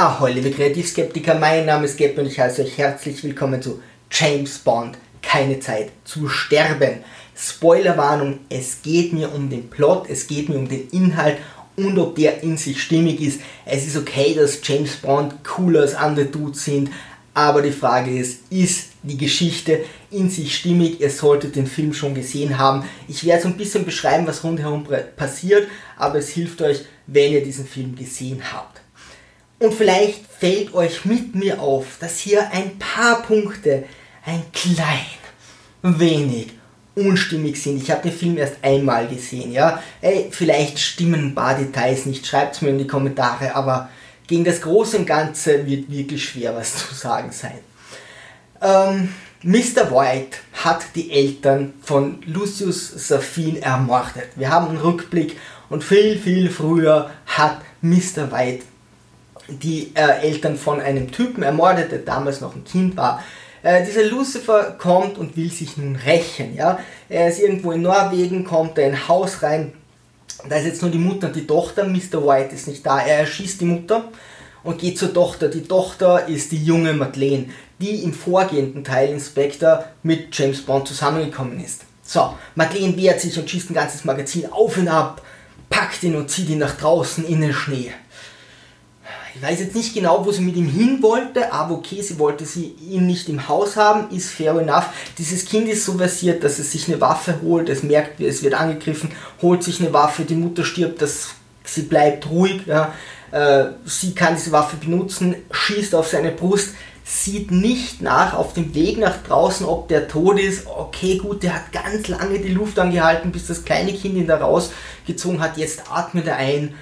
Ahoi, liebe Kreativskeptiker, mein Name ist Gap und ich heiße euch herzlich willkommen zu James Bond, keine Zeit zu sterben. Spoilerwarnung, es geht mir um den Plot, es geht mir um den Inhalt und ob der in sich stimmig ist. Es ist okay, dass James Bond cooler als andere Dudes sind, aber die Frage ist, ist die Geschichte in sich stimmig? Ihr solltet den Film schon gesehen haben. Ich werde so ein bisschen beschreiben, was rundherum passiert, aber es hilft euch, wenn ihr diesen Film gesehen habt. Und vielleicht fällt euch mit mir auf, dass hier ein paar Punkte ein klein wenig unstimmig sind. Ich habe den Film erst einmal gesehen, ja. Ey, vielleicht stimmen ein paar Details nicht, schreibt es mir in die Kommentare, aber gegen das Große und Ganze wird wirklich schwer was zu sagen sein. Ähm, Mr. White hat die Eltern von Lucius Safin ermordet. Wir haben einen Rückblick und viel, viel früher hat Mr. White die äh, Eltern von einem Typen ermordet, der damals noch ein Kind war. Äh, dieser Lucifer kommt und will sich nun rächen. Ja? Er ist irgendwo in Norwegen, kommt in ein Haus rein. Da ist jetzt nur die Mutter und die Tochter. Mr. White ist nicht da. Er erschießt die Mutter und geht zur Tochter. Die Tochter ist die junge Madeleine, die im vorgehenden Teil Inspector mit James Bond zusammengekommen ist. So, Madeleine wehrt sich und schießt ein ganzes Magazin auf und ab, packt ihn und zieht ihn nach draußen in den Schnee. Ich weiß jetzt nicht genau, wo sie mit ihm hin wollte, aber okay, sie wollte sie ihn nicht im Haus haben, ist fair enough. Dieses Kind ist so versiert, dass es sich eine Waffe holt, es merkt, es wird angegriffen, holt sich eine Waffe, die Mutter stirbt, dass sie bleibt ruhig, ja. Äh, sie kann diese Waffe benutzen, schießt auf seine Brust, sieht nicht nach auf dem Weg nach draußen, ob der tot ist. Okay, gut, der hat ganz lange die Luft angehalten, bis das kleine Kind ihn da rausgezogen hat. Jetzt atmet er ein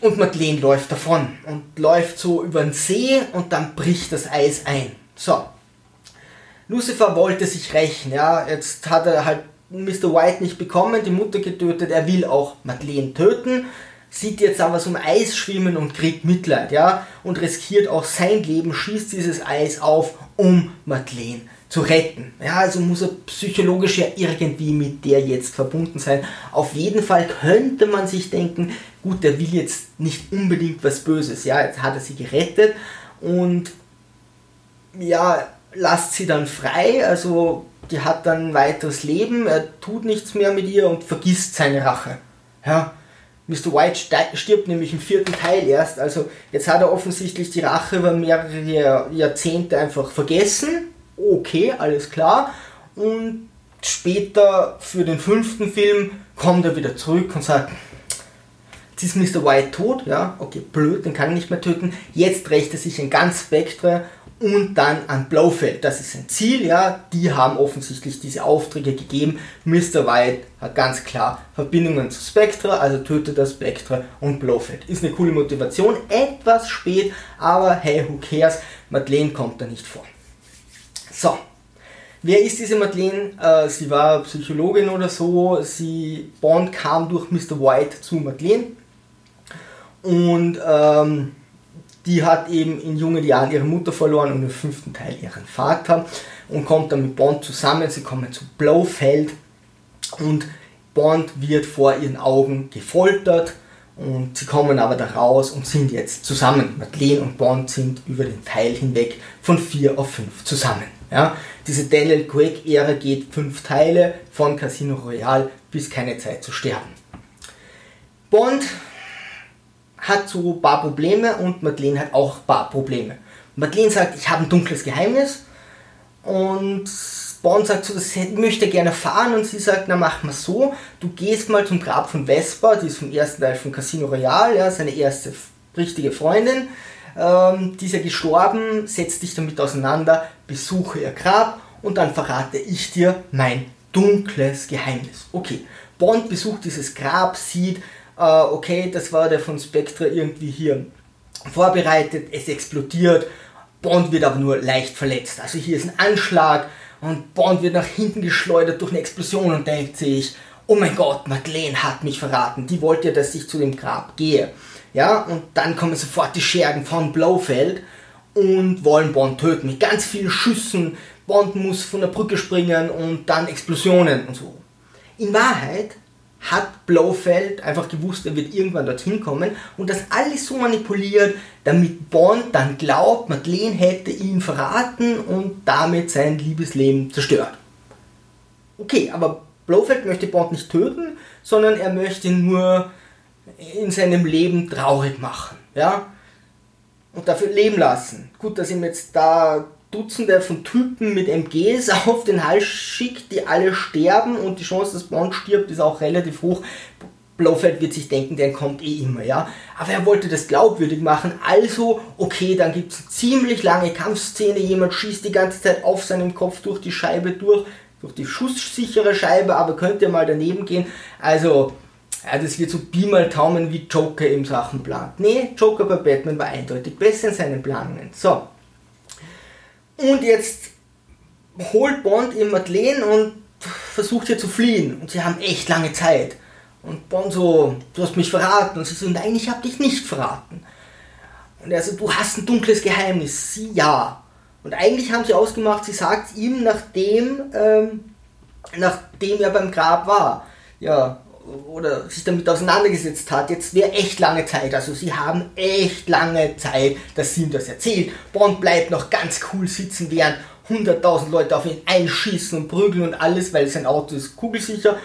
und Madeleine läuft davon und läuft so über den See und dann bricht das Eis ein. So. Lucifer wollte sich rächen, ja. Jetzt hat er halt Mr. White nicht bekommen, die Mutter getötet, er will auch Madeleine töten, sieht jetzt aber so im Eis schwimmen und kriegt Mitleid, ja. Und riskiert auch sein Leben, schießt dieses Eis auf, um Madeleine zu retten. Ja, also muss er psychologisch ja irgendwie mit der jetzt verbunden sein. Auf jeden Fall könnte man sich denken, gut, der will jetzt nicht unbedingt was Böses. Ja, jetzt hat er sie gerettet und ja, lasst sie dann frei. Also die hat dann ein weiteres Leben, er tut nichts mehr mit ihr und vergisst seine Rache. Ja, Mr. White stirbt nämlich im vierten Teil erst. Also jetzt hat er offensichtlich die Rache über mehrere Jahrzehnte einfach vergessen okay, alles klar. Und später für den fünften Film kommt er wieder zurück und sagt, jetzt ist Mr. White tot, ja, okay, blöd, den kann ich nicht mehr töten. Jetzt rächt er sich in ganz Spectre und dann an Blofeld. Das ist sein Ziel, ja. Die haben offensichtlich diese Aufträge gegeben. Mr. White hat ganz klar Verbindungen zu Spectre, also tötet er Spectre und Blofeld. Ist eine coole Motivation, etwas spät, aber hey, who cares? Madeleine kommt da nicht vor. So, wer ist diese Madeleine? Äh, sie war Psychologin oder so. Sie, Bond kam durch Mr. White zu Madeleine und ähm, die hat eben in jungen Jahren ihre Mutter verloren und im fünften Teil ihren Vater und kommt dann mit Bond zusammen. Sie kommen zu Blofeld und Bond wird vor ihren Augen gefoltert und sie kommen aber da raus und sind jetzt zusammen. Madeleine und Bond sind über den Teil hinweg von 4 auf 5 zusammen. Ja? Diese Daniel Craig-Ära geht fünf Teile von Casino Royale bis keine Zeit zu sterben. Bond hat so ein paar Probleme und Madeleine hat auch ein paar Probleme. Madeleine sagt, ich habe ein dunkles Geheimnis und Bond sagt so, das möchte gerne fahren und sie sagt, na mach mal so, du gehst mal zum Grab von Vespa, die ist vom ersten Teil von Casino Royale, ja, seine erste richtige Freundin, ähm, die ist ja gestorben, setz dich damit auseinander, besuche ihr Grab und dann verrate ich dir mein dunkles Geheimnis. Okay, Bond besucht dieses Grab, sieht, äh, okay, das war der von Spectre irgendwie hier vorbereitet, es explodiert, Bond wird aber nur leicht verletzt. Also hier ist ein Anschlag und Bond wird nach hinten geschleudert durch eine Explosion und denkt sich, oh mein Gott, Madeleine hat mich verraten, die wollte ja, dass ich zu dem Grab gehe. Ja, und dann kommen sofort die Schergen von Blofeld und wollen Bond töten mit ganz vielen Schüssen. Bond muss von der Brücke springen und dann Explosionen und so. In Wahrheit hat Blofeld einfach gewusst, er wird irgendwann dorthin kommen und das alles so manipuliert, damit Bond dann glaubt, Madeleine hätte ihn verraten und damit sein Liebesleben zerstört. Okay, aber Blofeld möchte Bond nicht töten, sondern er möchte nur in seinem Leben traurig machen, ja, und dafür leben lassen. Gut, dass ihm jetzt da Dutzende von Typen mit MGs auf den Hals schickt, die alle sterben und die Chance, dass Bond stirbt, ist auch relativ hoch. Blofeld wird sich denken, der kommt eh immer, ja. Aber er wollte das glaubwürdig machen, also, okay, dann gibt es eine ziemlich lange Kampfszene, jemand schießt die ganze Zeit auf seinem Kopf durch die Scheibe durch, durch die schusssichere Scheibe, aber könnte mal daneben gehen. Also, ja, das wird so Pi mal Taumen wie Joker im Sachen plant. Nee, Joker bei Batman war eindeutig besser in seinen Planungen. So, und jetzt holt Bond ihr Madeleine und versucht hier zu fliehen. Und sie haben echt lange Zeit. Und Bond so, du hast mich verraten. Und sie so, nein, ich habe dich nicht verraten. Und er so, du hast ein dunkles Geheimnis. Sie, ja. Und eigentlich haben sie ausgemacht, sie sagt ihm, nachdem, ähm, nachdem er beim Grab war. Ja, oder sich damit auseinandergesetzt hat, jetzt wäre echt lange Zeit. Also sie haben echt lange Zeit, dass sie ihm das erzählt. Bond bleibt noch ganz cool sitzen, während 100.000 Leute auf ihn einschießen und prügeln und alles, weil sein Auto ist kugelsicher.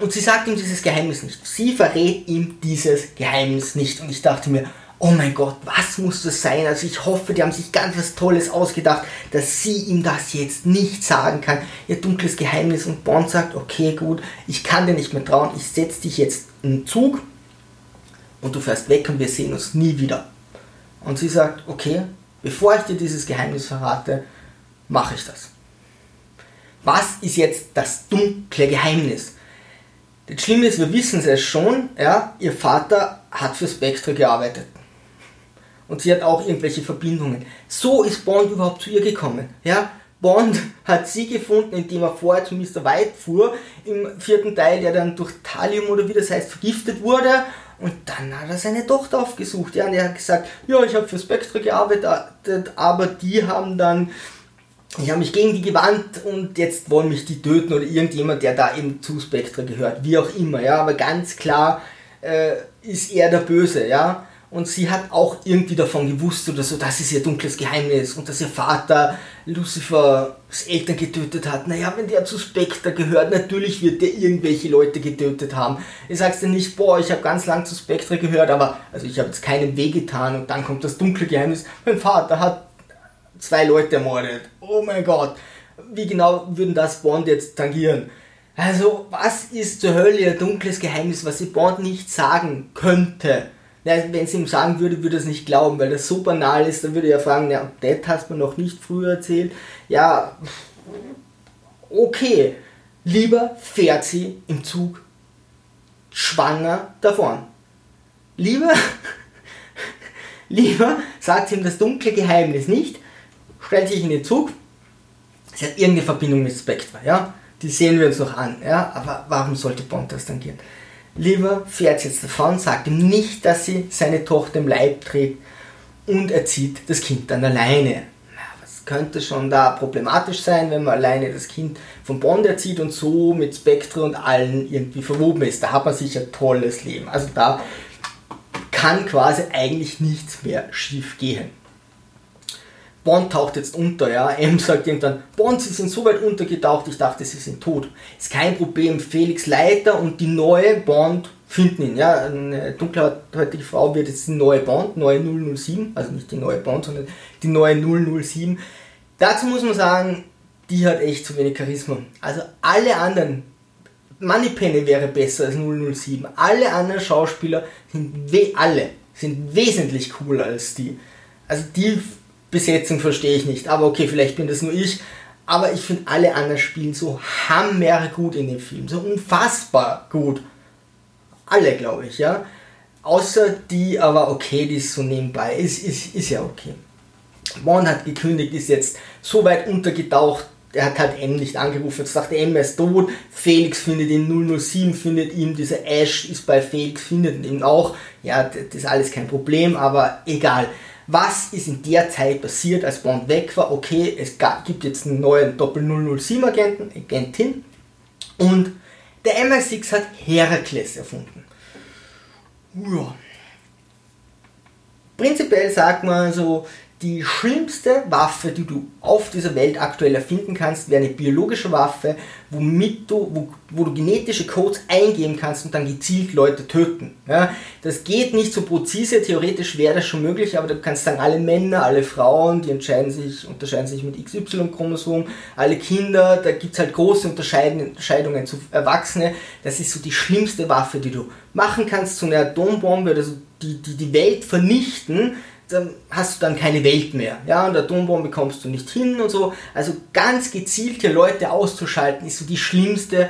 Und sie sagt ihm dieses Geheimnis nicht. Sie verrät ihm dieses Geheimnis nicht. Und ich dachte mir, oh mein Gott, was muss das sein? Also ich hoffe, die haben sich ganz was Tolles ausgedacht, dass sie ihm das jetzt nicht sagen kann. Ihr dunkles Geheimnis und Bond sagt, okay, gut, ich kann dir nicht mehr trauen, ich setze dich jetzt in den Zug und du fährst weg und wir sehen uns nie wieder. Und sie sagt, okay, bevor ich dir dieses Geheimnis verrate, mache ich das. Was ist jetzt das dunkle Geheimnis? Das Schlimme ist, wir wissen es schon, ja, ihr Vater hat für Spectre gearbeitet. Und sie hat auch irgendwelche Verbindungen. So ist Bond überhaupt zu ihr gekommen. Ja? Bond hat sie gefunden, indem er vorher zu Mr. White fuhr, im vierten Teil, der dann durch Thallium oder wie das heißt, vergiftet wurde. Und dann hat er seine Tochter aufgesucht. Ja, und er hat gesagt, ja, ich habe für Spectre gearbeitet, aber die haben dann, ich habe mich gegen die gewandt und jetzt wollen mich die töten oder irgendjemand, der da eben zu Spectre gehört, wie auch immer. Ja, aber ganz klar äh, ist er der Böse. Ja, und sie hat auch irgendwie davon gewusst oder so, das ist ihr dunkles Geheimnis und dass ihr Vater Lucifers Eltern getötet hat. Naja, wenn der zu Spectre gehört, natürlich wird der irgendwelche Leute getötet haben. Ich sag's dir nicht, boah, ich habe ganz lang zu Spectre gehört, aber also ich habe jetzt keinem wehgetan und dann kommt das dunkle Geheimnis. Mein Vater hat zwei Leute ermordet. Oh mein Gott. Wie genau würden das Bond jetzt tangieren? Also, was ist zur Hölle ihr dunkles Geheimnis, was sie Bond nicht sagen könnte? Wenn sie ihm sagen würde, würde er es nicht glauben, weil das so banal ist, dann würde er fragen, ja, das hast du noch nicht früher erzählt. Ja, okay. Lieber fährt sie im Zug schwanger davon. Lieber, lieber sagt sie ihm das dunkle Geheimnis nicht, stellt sich in den Zug, sie hat irgendeine Verbindung mit Spectre, ja, die sehen wir uns noch an, ja, aber warum sollte Bond das dann gehen? Lieber fährt jetzt davon, sagt ihm nicht, dass sie seine Tochter im Leib trägt und erzieht das Kind dann alleine. Was könnte schon da problematisch sein, wenn man alleine das Kind von Bond erzieht und so mit Spectre und allen irgendwie verwoben ist. Da hat man sicher ein tolles Leben. Also da kann quasi eigentlich nichts mehr schief gehen. Bond taucht jetzt unter, ja. M sagt irgendwann, Bond, Sie sind so weit untergetaucht, ich dachte, Sie sind tot. Ist kein Problem, Felix Leiter und die neue Bond finden ihn, ja. Eine dunkelhäutige Frau wird jetzt die neue Bond, neue 007, also nicht die neue Bond, sondern die neue 007. Dazu muss man sagen, die hat echt zu wenig Charisma. Also alle anderen, Moneypenny wäre besser als 007. Alle anderen Schauspieler sind, we alle, sind wesentlich cooler als die. Also die Besetzung verstehe ich nicht. Aber okay, vielleicht bin das nur ich. Aber ich finde alle anderen spielen so hammergut in dem Film. So unfassbar gut. Alle, glaube ich, ja. Außer die, aber okay, die ist so nebenbei. Ist, ist, ist ja okay. Bond hat gekündigt, ist jetzt so weit untergetaucht, er hat halt M nicht angerufen. Jetzt dachte M, ist tot. Felix findet ihn, 007 findet ihn, dieser Ash ist bei Felix, findet ihn auch. Ja, das ist alles kein Problem, aber egal was ist in der Zeit passiert, als Bond weg war. Okay, es gibt jetzt einen neuen Doppel-007-Agenten, Agentin und Der MI6 hat Herakles erfunden. Ja. Prinzipiell sagt man so, die schlimmste Waffe, die du auf dieser Welt aktuell erfinden kannst, wäre eine biologische Waffe, womit du, wo, wo, du genetische Codes eingeben kannst und dann gezielt Leute töten. Ja, das geht nicht so präzise, theoretisch wäre das schon möglich, aber du kannst sagen, alle Männer, alle Frauen, die entscheiden sich, unterscheiden sich mit XY-Chromosom, alle Kinder, da gibt es halt große Unterscheidungen zu Erwachsenen. Das ist so die schlimmste Waffe, die du machen kannst, so eine Atombombe oder so, die, die die Welt vernichten dann hast du dann keine Welt mehr. Ja, und Atombombe kommst du nicht hin und so. Also ganz gezielt hier Leute auszuschalten, ist so die schlimmste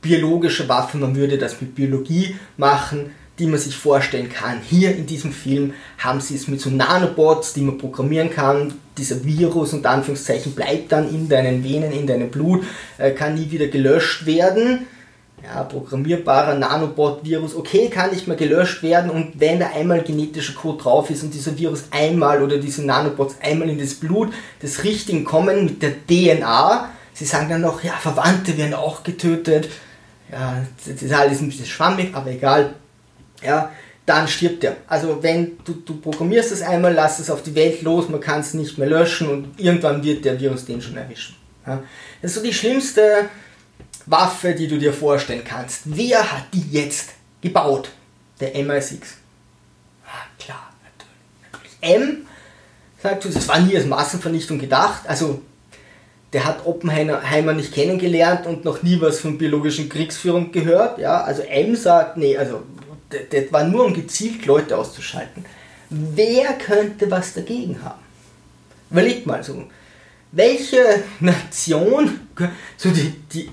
biologische Waffe. Man würde das mit Biologie machen, die man sich vorstellen kann. Hier in diesem Film haben sie es mit so Nanobots, die man programmieren kann. Dieser Virus und Anführungszeichen bleibt dann in deinen Venen, in deinem Blut, äh, kann nie wieder gelöscht werden ja, programmierbarer Nanobot-Virus, okay, kann nicht mehr gelöscht werden und wenn da einmal genetischer Code drauf ist und dieser Virus einmal oder diese Nanobots einmal in das Blut des Richtigen kommen mit der DNA, sie sagen dann noch, ja, Verwandte werden auch getötet, ja, das ist alles ein bisschen schwammig, aber egal, ja, dann stirbt er. Also wenn du, du programmierst es einmal, lass es auf die Welt los, man kann es nicht mehr löschen und irgendwann wird der Virus den schon erwischen. Ja. Das ist so die schlimmste Waffe, die du dir vorstellen kannst. Wer hat die jetzt gebaut? Der MI6. Ah, klar, natürlich. M, sagt du, das war nie als Massenvernichtung gedacht. Also, der hat Oppenheimer nicht kennengelernt und noch nie was von biologischen Kriegsführung gehört. Ja, also M sagt, nee, also, das war nur um gezielt Leute auszuschalten. Wer könnte was dagegen haben? Überleg mal so. Welche Nation, so die, die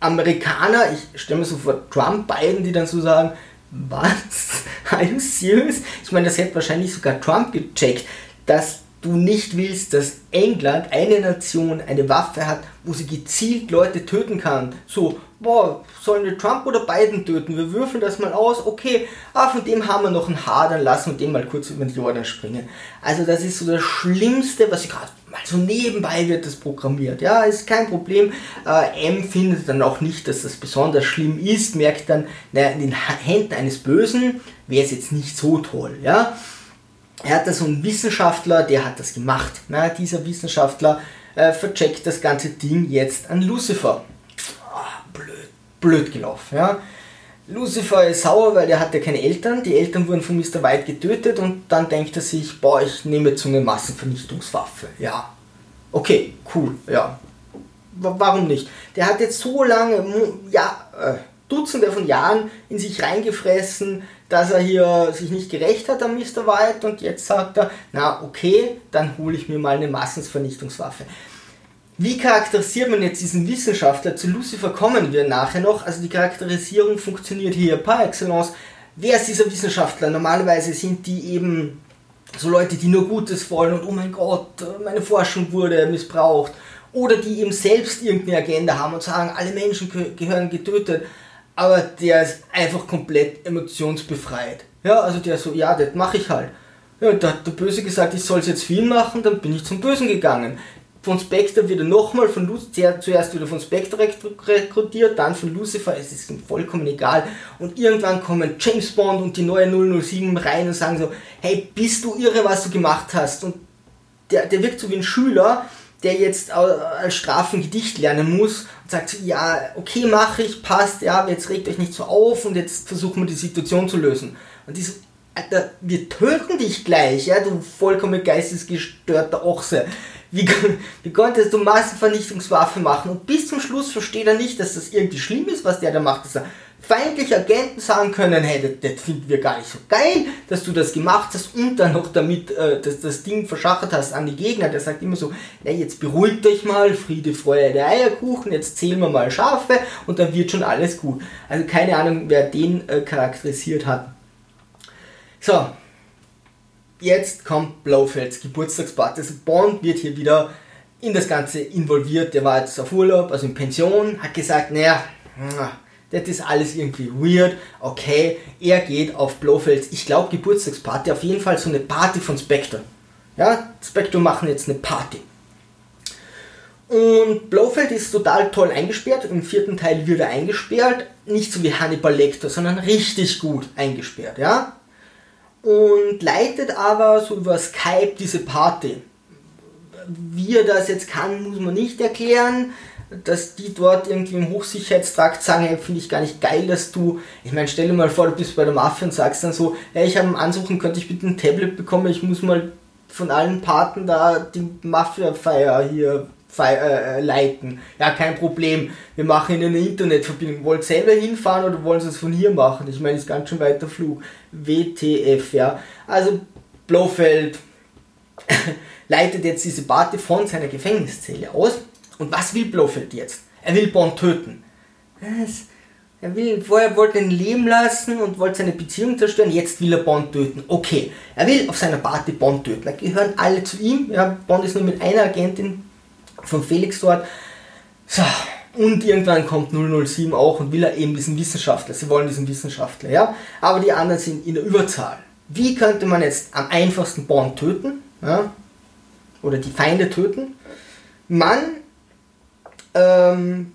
Amerikaner, ich stelle mir so vor Trump, Biden, die dann so sagen, was? Are you serious? Ich meine, das hätte wahrscheinlich sogar Trump gecheckt, dass du nicht willst, dass England, eine Nation, eine Waffe hat, wo sie gezielt Leute töten kann. So, boah, sollen wir Trump oder Biden töten? Wir würfeln das mal aus. Okay, ah, von dem haben wir noch ein Haar, dann lassen wir den mal kurz über den Jordan springen. Also das ist so das Schlimmste, was ich gerade mal so nebenbei wird das programmiert. Ja, ist kein Problem. Äh, M findet dann auch nicht, dass das besonders schlimm ist, merkt dann, naja, in den Händen eines Bösen wäre es jetzt nicht so toll. Ja, er hat da so einen Wissenschaftler, der hat das gemacht. Na, dieser Wissenschaftler äh, vercheckt das ganze Ding jetzt an Lucifer. Oh, blöd, blöd gelaufen. Ja. Lucifer ist sauer, weil er hatte keine Eltern. Die Eltern wurden von Mr. White getötet und dann denkt er sich, boah, ich nehme jetzt so eine Massenvernichtungswaffe. Ja. Okay, cool, ja. Warum nicht? Der hat jetzt so lange, ja, äh, Dutzende von Jahren in sich reingefressen, dass er hier sich nicht gerecht hat an Mr. White und jetzt sagt er, na okay, dann hole ich mir mal eine Massenvernichtungswaffe. Wie charakterisiert man jetzt diesen Wissenschaftler? Zu Lucifer kommen wir nachher noch. Also die Charakterisierung funktioniert hier par excellence. Wer ist dieser Wissenschaftler? Normalerweise sind die eben so Leute, die nur Gutes wollen und oh mein Gott, meine Forschung wurde missbraucht. Oder die eben selbst irgendeine Agenda haben und sagen, alle Menschen gehören getötet aber der ist einfach komplett emotionsbefreit. Ja, also der so, ja, das mache ich halt. Ja, da hat der Böse gesagt, ich soll es jetzt viel machen, dann bin ich zum Bösen gegangen. Von Spectre wieder nochmal von Lucifer, zuerst wieder von Spectre rekrutiert, dann von Lucifer, es ist ihm vollkommen egal. Und irgendwann kommen James Bond und die neue 007 rein und sagen so, hey, bist du irre, was du gemacht hast? Und der, der wirkt so wie ein Schüler, der jetzt als Strafen Gedicht lernen muss und sagt, ja, okay, mache ich, passt, ja, jetzt regt euch nicht so auf und jetzt versuchen wir die Situation zu lösen. Und die so, Alter, wir töten dich gleich, ja, du vollkommen geistesgestörter Ochse. Wie, wie konntest du Massenvernichtungswaffe machen? Und bis zum Schluss versteht er nicht, dass das irgendwie schlimm ist, was der da macht, dass er feindliche Agenten sagen können, hey, das, das, finden wir gar nicht so geil, dass du das gemacht hast und dann noch damit äh, das, das Ding verschachert hast an die Gegner. Der sagt immer so, hey, jetzt beruhigt euch mal, Friede, Freude, Eierkuchen, jetzt zählen wir mal Schafe und dann wird schon alles gut. Also keine Ahnung, wer den äh, charakterisiert hat. So, jetzt kommt Blaufelds Geburtstagsparty. Also Bond wird hier wieder in das Ganze involviert. Der war jetzt auf Urlaub, also in Pension, hat gesagt, naja, das ist alles irgendwie weird. Okay, er geht auf Blofelds, ich glaube Geburtstagsparty, auf jeden Fall so eine Party von Spectre. Ja, Spectre machen jetzt eine Party. Und Blofeld ist total toll eingesperrt. Im vierten Teil wird er eingesperrt. Nicht so wie Hannibal Lecter, sondern richtig gut eingesperrt, ja. Und leitet aber so über Skype diese Party. Wie er das jetzt kann, muss man nicht erklären. Dass die dort irgendwie im Hochsicherheitstrakt sagen, hey, finde ich gar nicht geil, dass du, ich meine, stell dir mal vor, du bist bei der Mafia und sagst dann so, hey, ich habe einen Ansuchen, könnte ich bitte ein Tablet bekommen, ich muss mal von allen Paten da die Mafia-Feier hier äh, äh, leiten. Ja, kein Problem. Wir machen Ihnen eine Internetverbindung. Wollt selber hinfahren oder wollen Sie es von hier machen? Ich meine, ist ganz schön weiter Flug. WTF, ja. Also Blofeld leitet jetzt diese Party von seiner Gefängniszelle aus. Und was will Blofeld jetzt? Er will Bond töten. Was? Er will, vorher wollte ihn leben lassen und wollte seine Beziehung zerstören, jetzt will er Bond töten. Okay, er will auf seiner Party Bond töten. Da gehören alle zu ihm. Ja, Bond ist nur mit einer Agentin von Felix dort. So, und irgendwann kommt 007 auch und will er eben diesen Wissenschaftler. Sie wollen diesen Wissenschaftler, ja. Aber die anderen sind in der Überzahl. Wie könnte man jetzt am einfachsten Bond töten? Ja? Oder die Feinde töten? Man ähm,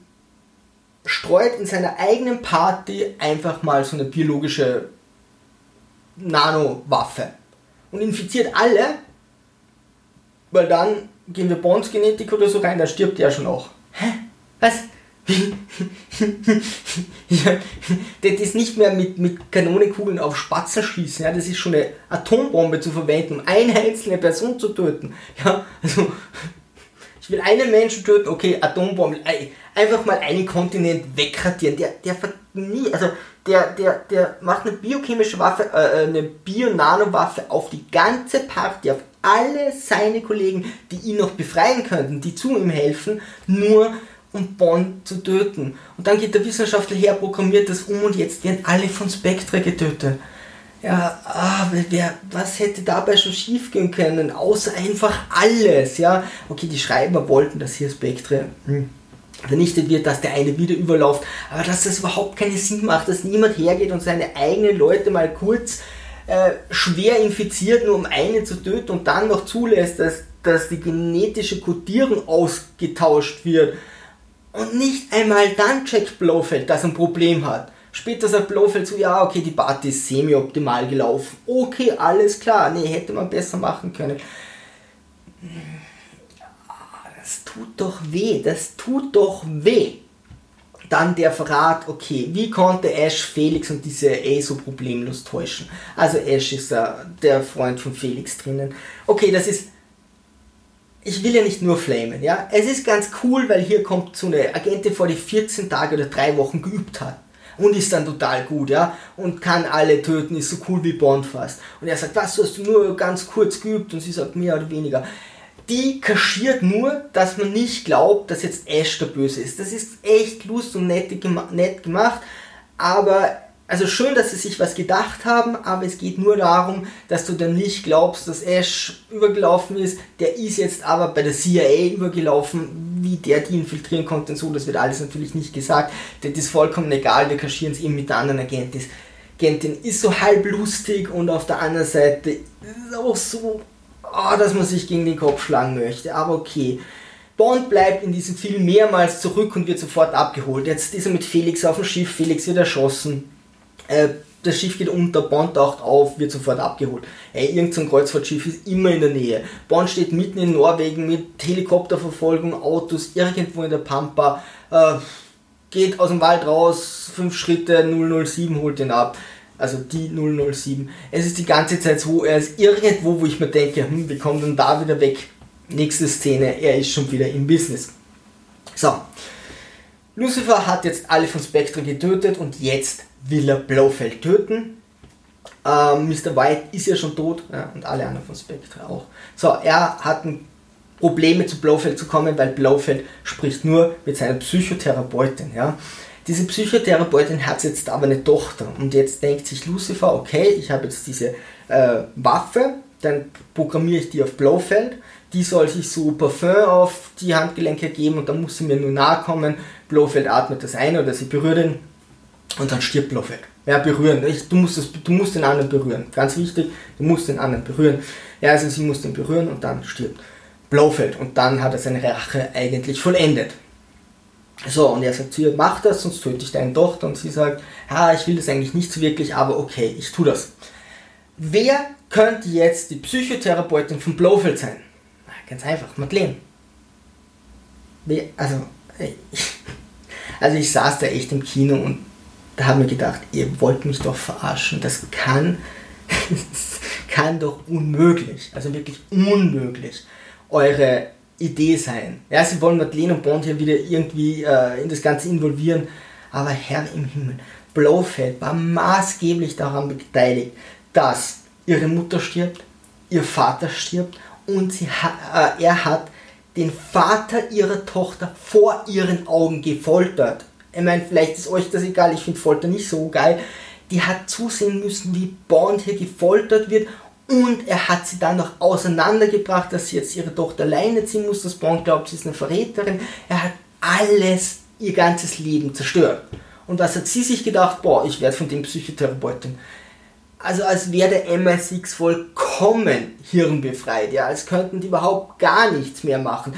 streut in seiner eigenen Party einfach mal so eine biologische Nanowaffe und infiziert alle, weil dann gehen wir Bonds Genetik oder so rein, da stirbt er schon auch. Hä? Was? ja, das ist nicht mehr mit, mit Kanonenkugeln auf Spatzen schießen, ja, das ist schon eine Atombombe zu verwenden, um eine einzelne Person zu töten. Ja, also ich will einen Menschen töten, okay, Atombombe, einfach mal einen Kontinent wegradieren. Der, der also der, der, der macht eine biochemische Waffe, äh, äh eine Bio-Nano-Waffe auf die ganze Party, auf alle seine Kollegen, die ihn noch befreien könnten, die zu ihm helfen, nur um Bond zu töten. Und dann geht der Wissenschaftler her, programmiert das um und jetzt werden alle von Spectre getötet. Ja, ah, wer, was hätte dabei schon schief gehen können? Außer einfach alles, ja. Okay, die Schreiber wollten, dass hier Spectre hm, vernichtet wird, dass der eine wieder überläuft, aber dass das überhaupt keinen Sinn macht, dass niemand hergeht und seine eigenen Leute mal kurz äh, schwer infiziert, nur um einen zu töten und dann noch zulässt, dass, dass die genetische Kodierung ausgetauscht wird. Und nicht einmal dann checkt Blofeld, dass er ein Problem hat. Später sagt Blofeld so, ja, okay, die Party ist semi-optimal gelaufen. Okay, alles klar. Nee, hätte man besser machen können. Tut doch weh, das tut doch weh. Dann der Verrat, okay, wie konnte Ash Felix und diese A so problemlos täuschen? Also Ash ist da der Freund von Felix drinnen. Okay, das ist ich will ja nicht nur flamen, ja. Es ist ganz cool, weil hier kommt so eine Agentin vor, die 14 Tage oder 3 Wochen geübt hat. Und ist dann total gut, ja. Und kann alle töten, ist so cool wie Bond fast. Und er sagt, was, du hast du nur ganz kurz geübt? Und sie sagt, mehr oder weniger die kaschiert nur, dass man nicht glaubt, dass jetzt Ash der Böse ist. Das ist echt lust und nett, nett gemacht, aber also schön, dass sie sich was gedacht haben, aber es geht nur darum, dass du dann nicht glaubst, dass Ash übergelaufen ist. Der ist jetzt aber bei der CIA übergelaufen, wie der die infiltrieren konnte und so. Das wird alles natürlich nicht gesagt. Das ist vollkommen egal, wir kaschieren es eben mit der anderen Agentin. Agentin ist so halb lustig und auf der anderen Seite ist auch so oh, dass man sich gegen den Kopf schlagen möchte. Aber okay. Bond bleibt in diesem Film mehrmals zurück und wird sofort abgeholt. Jetzt ist er mit Felix auf dem Schiff, Felix wird erschossen. Äh, das Schiff geht unter, Bond taucht auf, wird sofort abgeholt. Ey, irgendein so Kreuzfahrtschiff ist immer in der Nähe. Bond steht mitten in Norwegen mit Helikopterverfolgung, Autos, irgendwo in der Pampa. Äh, geht aus dem Wald raus, fünf Schritte, 007 holt ihn ab also die 007. Es ist die ganze Zeit so, er ist irgendwo, wo ich mir denke, hm, wie kommt denn da wieder weg? Nächste Szene, er ist schon wieder im Business. So. Lucifer hat jetzt alle von Spectre getötet und jetzt will er Blofeld töten. Ähm, Mr. White ist ja schon tot ja, und alle anderen von Spectre auch. So, er hat Probleme zu Blofeld zu kommen, weil Blofeld spricht nur mit seiner Psychotherapeutin. Ja. Diese Psychotherapeutin hat jetzt aber eine Tochter und jetzt denkt sich Lucifer, okay, ich habe jetzt diese äh, Waffe, dann programmiere ich die auf Blofeld, die soll sich so Parfum auf die Handgelenke geben und dann muss sie mir nur nahe kommen, Blofeld atmet das ein oder sie berührt ihn und dann stirbt Blofeld. Ja, berühren. Ich, du, musst das, du musst den anderen berühren. Ganz wichtig, du musst den anderen berühren. Ja, also sie muss den berühren und dann stirbt Blofeld. Und dann hat er seine Rache eigentlich vollendet. So, und er sagt zu ihr, mach das, sonst töte ich deine Tochter. Und sie sagt, ja, ich will das eigentlich nicht so wirklich, aber okay, ich tue das. Wer könnte jetzt die Psychotherapeutin von Blofeld sein? Ganz einfach, Madeleine. Also, also ich saß da echt im Kino und da habe mir gedacht, ihr wollt mich doch verarschen. Das kann, das kann doch unmöglich, also wirklich unmöglich, eure Idee sein. Ja, sie wollen Madeleine und Bond hier wieder irgendwie äh, in das Ganze involvieren, aber Herr im Himmel, Blofeld war maßgeblich daran beteiligt, dass ihre Mutter stirbt, ihr Vater stirbt und sie ha äh, er hat den Vater ihrer Tochter vor ihren Augen gefoltert. Ich meine, vielleicht ist euch das egal, ich finde Folter nicht so geil. Die hat zusehen müssen, wie Bond hier gefoltert wird und er hat sie dann noch auseinandergebracht, dass sie jetzt ihre Tochter alleine ziehen muss, dass Bond glaubt, sie ist eine Verräterin. Er hat alles, ihr ganzes Leben zerstört. Und was hat sie sich gedacht? Boah, ich werde von dem Psychotherapeutin. Also als wäre der MI6 vollkommen hirnbefreit, ja, als könnten die überhaupt gar nichts mehr machen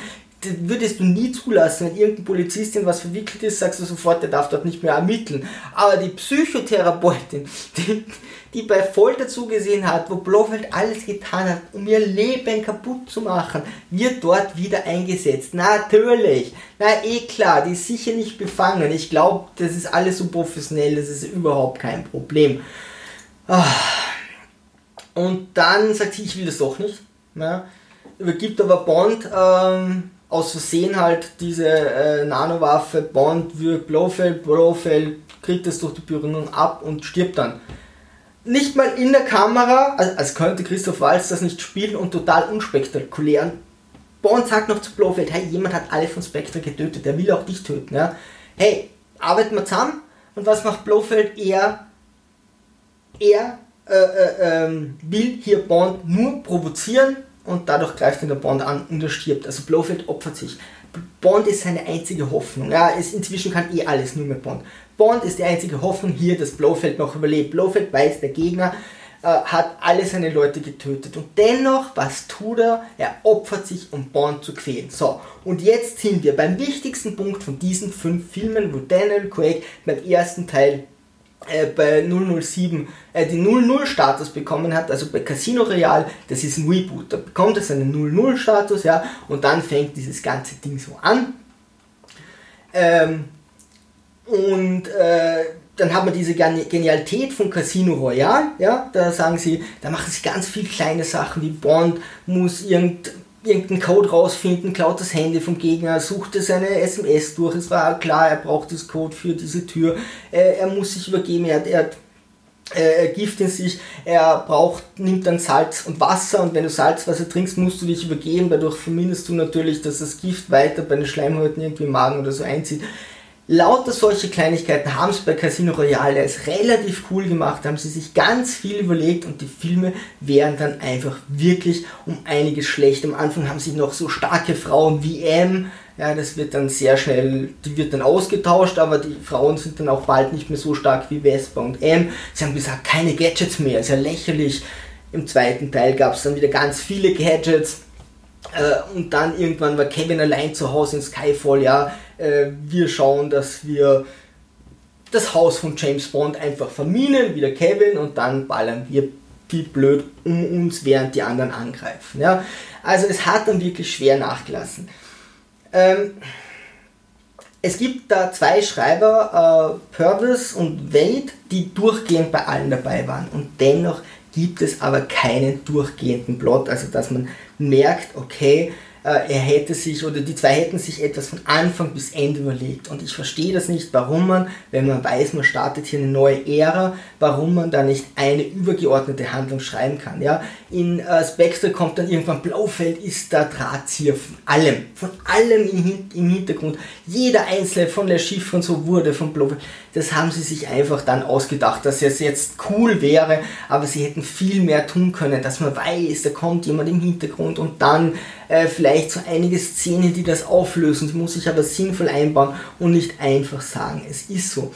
würdest du nie zulassen, wenn irgendein Polizist in was verwickelt ist, sagst du sofort, der darf dort nicht mehr ermitteln. Aber die Psychotherapeutin, die, die bei Folter zugesehen hat, wo Blofeld alles getan hat, um ihr Leben kaputt zu machen, wird dort wieder eingesetzt. Natürlich. Na eh klar, die ist sicher nicht befangen. Ich glaube, das ist alles so professionell, das ist überhaupt kein Problem. Ah. Und dann sagt sie, ich will das doch nicht. Ja. Übergibt aber Bond ähm, aus Versehen halt diese äh, Nanowaffe, Bond wirkt Blofeld, Blofeld kriegt es durch die Berührung ab und stirbt dann. Nicht mal in der Kamera, als, als könnte Christoph Waltz das nicht spielen und total unspektakulär. Bond sagt noch zu Blofeld, hey, jemand hat alle von Spectre getötet, der will auch dich töten. Ja? Hey, arbeiten wir zusammen. Und was macht Blofeld? Er, er äh, äh, ähm, will hier Bond nur provozieren, und dadurch greift ihn der Bond an und er stirbt. Also Blofeld opfert sich. Bond ist seine einzige Hoffnung. Ja, ist, inzwischen kann eh alles nur mit Bond. Bond ist die einzige Hoffnung hier, dass Blofeld noch überlebt. Blofeld weiß, der Gegner äh, hat alle seine Leute getötet. Und dennoch, was tut er? Er opfert sich, um Bond zu quälen. So, und jetzt sind wir beim wichtigsten Punkt von diesen fünf Filmen, wo Daniel Craig beim ersten Teil bei 007 äh, den 00-Status bekommen hat, also bei Casino Royale, das ist ein Reboot. Da bekommt es einen 00-Status, ja, und dann fängt dieses ganze Ding so an. Ähm, und äh, dann hat man diese Genialität von Casino Royale, ja, da sagen sie, da machen sie ganz viele kleine Sachen, wie Bond muss irgend irgendeinen Code rausfinden, klaut das Handy vom Gegner, suchte seine SMS durch. Es war klar, er braucht das Code für diese Tür. Äh, er muss sich übergeben, er hat, er äh, Gift in sich, er braucht, nimmt dann Salz und Wasser und wenn du Salzwasser trinkst, musst du dich übergeben, dadurch vermindest du natürlich, dass das Gift weiter bei den Schleimhäuten irgendwie im Magen oder so einzieht. Lauter solche Kleinigkeiten haben sie bei Casino Royale als relativ cool gemacht, haben sie sich ganz viel überlegt und die Filme wären dann einfach wirklich um einiges schlecht. Am Anfang haben sie noch so starke Frauen wie M, ja, das wird dann sehr schnell, die wird dann ausgetauscht, aber die Frauen sind dann auch bald nicht mehr so stark wie Vespa und M. Sie haben gesagt, keine Gadgets mehr, sehr lächerlich. Im zweiten Teil gab es dann wieder ganz viele Gadgets äh, und dann irgendwann war Kevin allein zu Hause in Skyfall, ja, äh, wir schauen, dass wir das Haus von James Bond einfach verminen, wie der Kevin, und dann ballern wir wie blöd um uns, während die anderen angreifen. Ja? Also es hat dann wirklich schwer nachgelassen. Ähm, es gibt da zwei Schreiber, äh, Purvis und Wade, die durchgehend bei allen dabei waren. Und dennoch gibt es aber keinen durchgehenden Plot, also dass man merkt, okay, er hätte sich oder die zwei hätten sich etwas von Anfang bis Ende überlegt. Und ich verstehe das nicht, warum man, wenn man weiß, man startet hier eine neue Ära, warum man da nicht eine übergeordnete Handlung schreiben kann. Ja? In äh, Spectre kommt dann irgendwann Blaufeld ist der Drahtzieher von allem, von allem im, im Hintergrund. Jeder einzelne von der Schiff und so wurde von Blaufeld. Das haben sie sich einfach dann ausgedacht, dass es jetzt cool wäre, aber sie hätten viel mehr tun können, dass man weiß, da kommt jemand im Hintergrund und dann äh, vielleicht so einige Szenen, die das auflösen. Die muss ich aber sinnvoll einbauen und nicht einfach sagen, es ist so.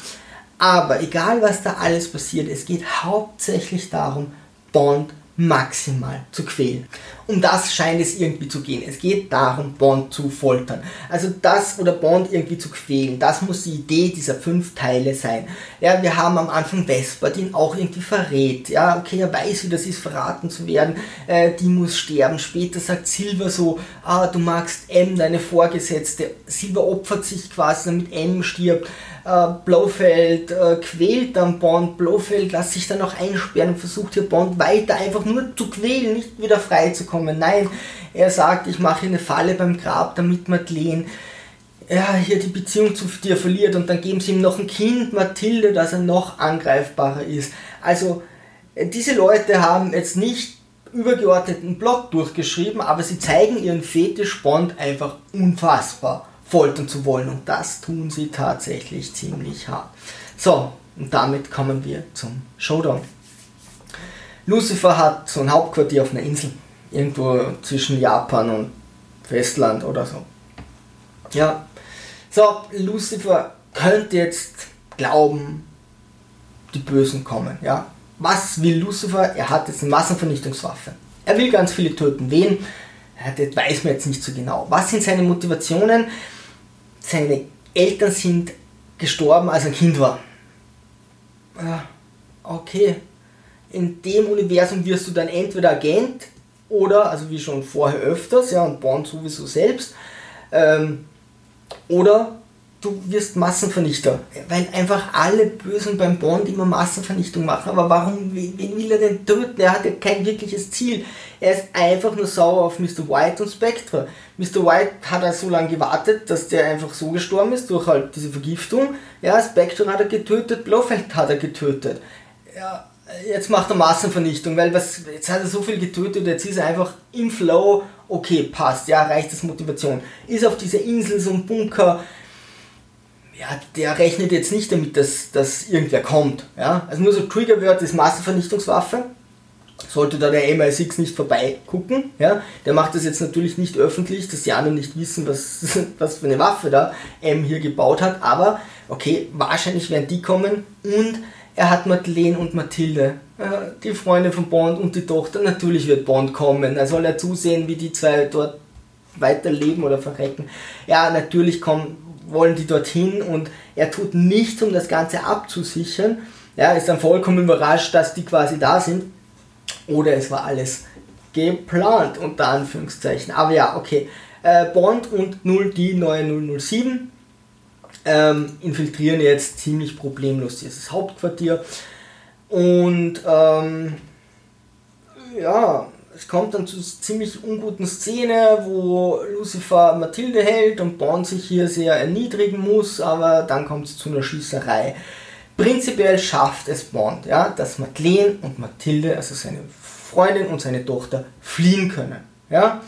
Aber egal was da alles passiert, es geht hauptsächlich darum, Bond maximal zu quälen. Um das scheint es irgendwie zu gehen. Es geht darum, Bond zu foltern. Also das oder Bond irgendwie zu quälen, das muss die Idee dieser fünf Teile sein. Ja, wir haben am Anfang Vesper, die ihn auch irgendwie verrät. Ja, okay, er weiß, wie das ist, verraten zu werden. Äh, die muss sterben. Später sagt Silver so, ah, du magst M, deine Vorgesetzte. Silver opfert sich quasi, damit M stirbt. Äh, Blofeld äh, quält dann Bond. Blofeld lässt sich dann noch einsperren und versucht hier Bond weiter einfach nur zu quälen, nicht wieder frei zu kommen. Nein, er sagt, ich mache eine Falle beim Grab, damit Madeleine ja, hier die Beziehung zu dir verliert und dann geben sie ihm noch ein Kind, Mathilde, dass er noch angreifbarer ist. Also, äh, diese Leute haben jetzt nicht übergeordneten Plot durchgeschrieben, aber sie zeigen ihren Fetisch Bond einfach unfassbar foltern zu wollen und das tun sie tatsächlich ziemlich hart. So, und damit kommen wir zum Showdown. Lucifer hat so ein Hauptquartier auf einer Insel, irgendwo zwischen Japan und Festland oder so. Ja, so, Lucifer könnte jetzt glauben, die Bösen kommen, ja. Was will Lucifer? Er hat jetzt eine Massenvernichtungswaffe. Er will ganz viele töten. Wen? Das weiß man jetzt nicht so genau. Was sind seine Motivationen? Seine Eltern sind gestorben, als er ein Kind war. Ja, okay, in dem Universum wirst du dann entweder Agent oder, also wie schon vorher öfters, ja, und Bond sowieso selbst, ähm, oder du wirst Massenvernichter, weil einfach alle Bösen beim Bond immer Massenvernichtung machen. Aber warum, wen will er denn töten? Er hat ja kein wirkliches Ziel. Er ist einfach nur sauer auf Mr. White und Spectre. Mr. White hat er so lange gewartet, dass der einfach so gestorben ist durch halt diese Vergiftung. Ja, Spectre hat er getötet, Blofeld hat er getötet. Ja, jetzt macht er Massenvernichtung, weil was, jetzt hat er so viel getötet, jetzt ist er einfach im Flow, okay, passt, ja, reicht das Motivation. Ist auf dieser Insel so ein Bunker, ja, der rechnet jetzt nicht damit, dass, dass irgendwer kommt. Ja? Also nur so Triggerwort ist Massenvernichtungswaffe. Sollte da der MI6 nicht vorbeigucken, ja? der macht das jetzt natürlich nicht öffentlich, dass die anderen nicht wissen, was, was für eine Waffe da M hier gebaut hat, aber okay, wahrscheinlich werden die kommen und er hat Madeleine und Mathilde, die Freunde von Bond und die Tochter. Natürlich wird Bond kommen. Er soll ja zusehen, wie die zwei dort weiterleben oder verrecken. Ja, natürlich kommen, wollen die dorthin und er tut nichts, um das Ganze abzusichern. Ja, ist dann vollkommen überrascht, dass die quasi da sind. Oder es war alles geplant, unter Anführungszeichen. Aber ja, okay. Äh, Bond und 0, die neue 007 ähm, infiltrieren jetzt ziemlich problemlos dieses Hauptquartier. Und ähm, ja, es kommt dann zu ziemlich unguten Szene, wo Lucifer Mathilde hält und Bond sich hier sehr erniedrigen muss, aber dann kommt es zu einer Schießerei. Prinzipiell schafft es Bond, ja, dass Madeleine und Mathilde, also seine Freundin und seine Tochter, fliehen können. Ja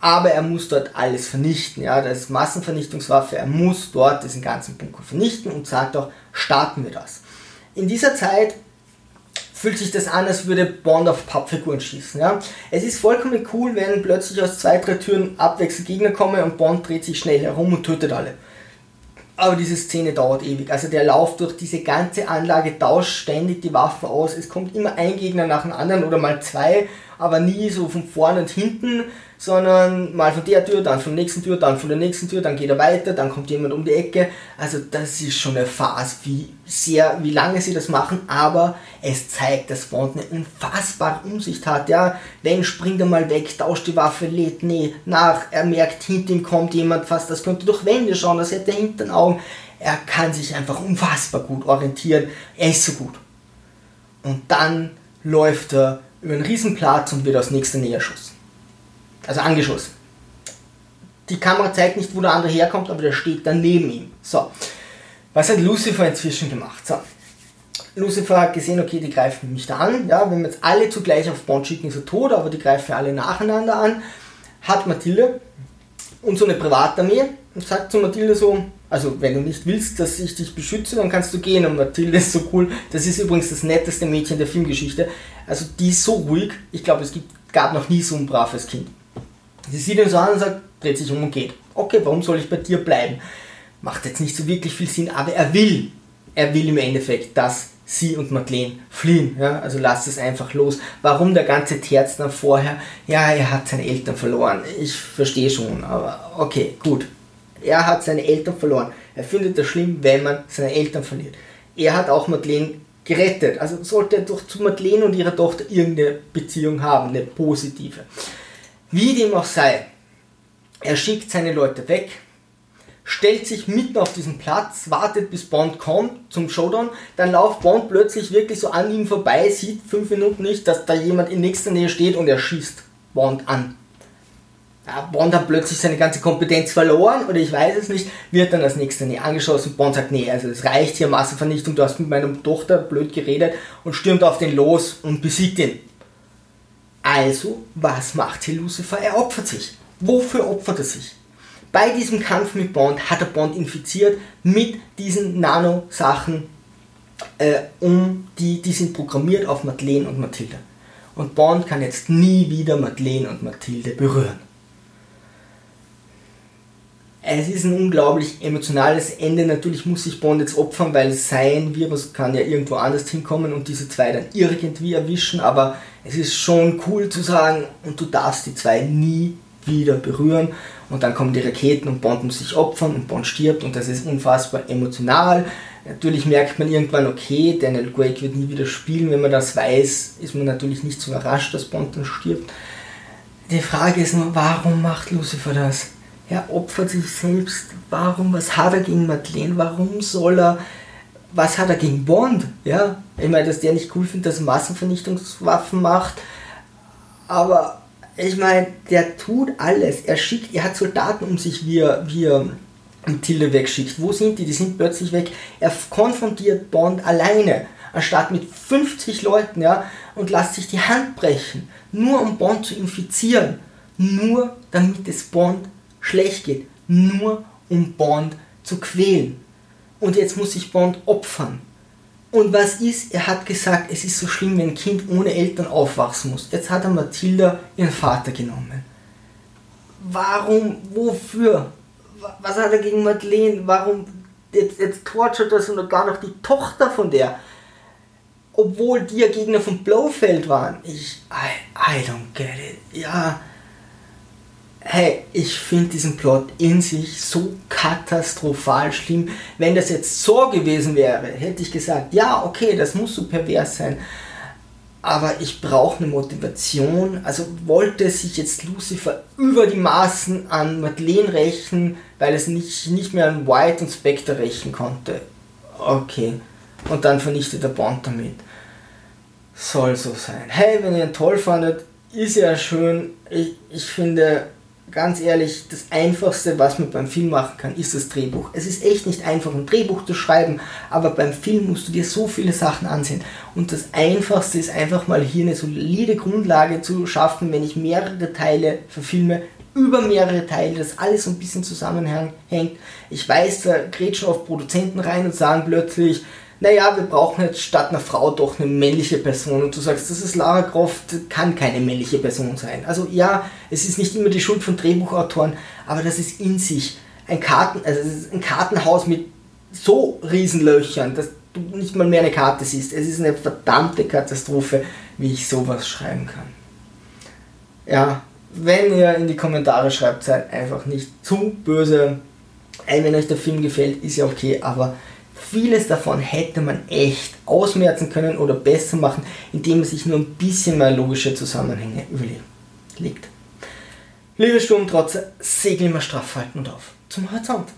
aber er muss dort alles vernichten. Ja, das ist Massenvernichtungswaffe, er muss dort diesen ganzen Bunker vernichten und sagt auch, starten wir das. In dieser Zeit fühlt sich das an, als würde Bond auf Pappfiguren schießen. Ja? Es ist vollkommen cool, wenn plötzlich aus zwei, drei Türen abwechselnd Gegner kommen und Bond dreht sich schnell herum und tötet alle. Aber diese Szene dauert ewig. Also der Lauf durch diese ganze Anlage tauscht ständig die Waffen aus. Es kommt immer ein Gegner nach dem anderen oder mal zwei, aber nie so von vorne und hinten, sondern mal von der Tür, dann von der nächsten Tür, dann von der nächsten Tür, dann geht er weiter, dann kommt jemand um die Ecke. Also das ist schon eine Phase, wie sehr, wie lange sie das machen, aber es zeigt, dass Bond eine unfassbare Umsicht hat. Ja, wenn springt er mal weg, tauscht die Waffe, lädt nee, nach, er merkt, hinter ihm kommt jemand fast, das könnte durch Wände schauen, das hätte er hinter den Augen. Er kann sich einfach unfassbar gut orientieren. Er ist so gut. Und dann läuft er über einen Riesenplatz und wird aus nächster Nähe erschossen. Also angeschossen. Die Kamera zeigt nicht, wo der andere herkommt, aber der steht dann neben ihm. So. Was hat Lucifer inzwischen gemacht? So. Lucifer hat gesehen, okay, die greifen mich da an. Ja, wenn wir jetzt alle zugleich auf Bond schicken, ist er tot, aber die greifen alle nacheinander an. Hat Mathilde und so eine Privatarmee und sagt zu Mathilde so, also wenn du nicht willst, dass ich dich beschütze, dann kannst du gehen. Und Mathilde ist so cool. Das ist übrigens das netteste Mädchen der Filmgeschichte. Also die ist so ruhig. Ich glaube, es gibt, gab noch nie so ein braves Kind. Sie sieht ihn so an und sagt, dreht sich um und geht. Okay, warum soll ich bei dir bleiben? Macht jetzt nicht so wirklich viel Sinn, aber er will. Er will im Endeffekt, dass sie und Madeleine fliehen. Ja? Also lasst es einfach los. Warum der ganze Terz dann vorher? Ja, er hat seine Eltern verloren. Ich verstehe schon, aber okay, gut. Er hat seine Eltern verloren. Er findet es schlimm, wenn man seine Eltern verliert. Er hat auch Madeleine gerettet. Also sollte er doch zu Madeleine und ihrer Tochter irgendeine Beziehung haben, eine positive. Wie dem auch sei, er schickt seine Leute weg, stellt sich mitten auf diesen Platz, wartet bis Bond kommt zum Showdown, dann läuft Bond plötzlich wirklich so an ihm vorbei, sieht fünf Minuten nicht, dass da jemand in nächster Nähe steht und er schießt Bond an. Ja, Bond hat plötzlich seine ganze Kompetenz verloren oder ich weiß es nicht, wird dann als nächster Nähe angeschossen. Bond sagt, nee, also es reicht hier, Massenvernichtung, du hast mit meiner Tochter blöd geredet und stürmt auf den los und besiegt ihn. Also, was macht hier Lucifer? Er opfert sich. Wofür opfert er sich? Bei diesem Kampf mit Bond hat er Bond infiziert mit diesen Nano-Sachen, äh, um die, die sind programmiert auf Madeleine und Mathilde. Und Bond kann jetzt nie wieder Madeleine und Mathilde berühren. Es ist ein unglaublich emotionales Ende. Natürlich muss sich Bond jetzt opfern, weil sein Virus kann ja irgendwo anders hinkommen und diese zwei dann irgendwie erwischen. Aber es ist schon cool zu sagen, und du darfst die zwei nie wieder berühren und dann kommen die Raketen und Bond muss sich opfern und Bond stirbt und das ist unfassbar emotional. Natürlich merkt man irgendwann, okay, Daniel Craig wird nie wieder spielen. Wenn man das weiß, ist man natürlich nicht so überrascht, dass Bond dann stirbt. Die Frage ist nur, warum macht Lucifer das? Er opfert sich selbst. Warum? Was hat er gegen Madeleine? Warum soll er? Was hat er gegen Bond? Ja, ich meine, dass der nicht cool findet, dass er Massenvernichtungswaffen macht. Aber ich meine, der tut alles. Er schickt, er hat Soldaten um sich, wie er, wie er Tilde wegschickt. Wo sind die? Die sind plötzlich weg. Er konfrontiert Bond alleine, anstatt mit 50 Leuten, ja, und lässt sich die Hand brechen. Nur um Bond zu infizieren. Nur damit es Bond schlecht geht. Nur um Bond zu quälen. Und jetzt muss sich Bond opfern. Und was ist? Er hat gesagt, es ist so schlimm, wenn ein Kind ohne Eltern aufwachsen muss. Jetzt hat er Mathilda ihren Vater genommen. Warum? Wofür? Was hat er gegen Madeleine? Warum? Jetzt, jetzt torturet er sogar noch die Tochter von der. Obwohl die ja Gegner von Blofeld waren. Ich, I, I don't get it. Ja, hey, ich finde diesen Plot in sich so katastrophal schlimm. Wenn das jetzt so gewesen wäre, hätte ich gesagt, ja, okay, das muss so pervers sein. Aber ich brauche eine Motivation. Also wollte sich jetzt Lucifer über die Maßen an Madeleine rächen, weil es nicht, nicht mehr an White und Spectre rächen konnte. Okay. Und dann vernichtet der Bond damit. Soll so sein. Hey, wenn ihr ihn toll fandet, ist ja schön. Ich, ich finde, ganz ehrlich, das Einfachste, was man beim Film machen kann, ist das Drehbuch. Es ist echt nicht einfach, ein Drehbuch zu schreiben, aber beim Film musst du dir so viele Sachen ansehen. Und das Einfachste ist einfach mal hier eine solide Grundlage zu schaffen, wenn ich mehrere Teile verfilme, über mehrere Teile, dass alles so ein bisschen zusammenhängt. Ich weiß, da grätschen oft Produzenten rein und sagen plötzlich, naja, wir brauchen jetzt statt einer Frau doch eine männliche Person und du sagst, das ist Lara Croft, kann keine männliche Person sein. Also ja, es ist nicht immer die Schuld von Drehbuchautoren, aber das ist in sich ein Karten, also ein Kartenhaus mit so Riesenlöchern, dass du nicht mal mehr eine Karte siehst. Es ist eine verdammte Katastrophe, wie ich sowas schreiben kann. Ja, wenn ihr in die Kommentare schreibt, seid einfach nicht zu böse. Ey, wenn euch der Film gefällt, ist ja okay, aber Vieles davon hätte man echt ausmerzen können oder besser machen, indem man sich nur ein bisschen mehr logische Zusammenhänge überlegt. Liebe Sturmtrotzer, segel immer straff halten und auf zum Horizont.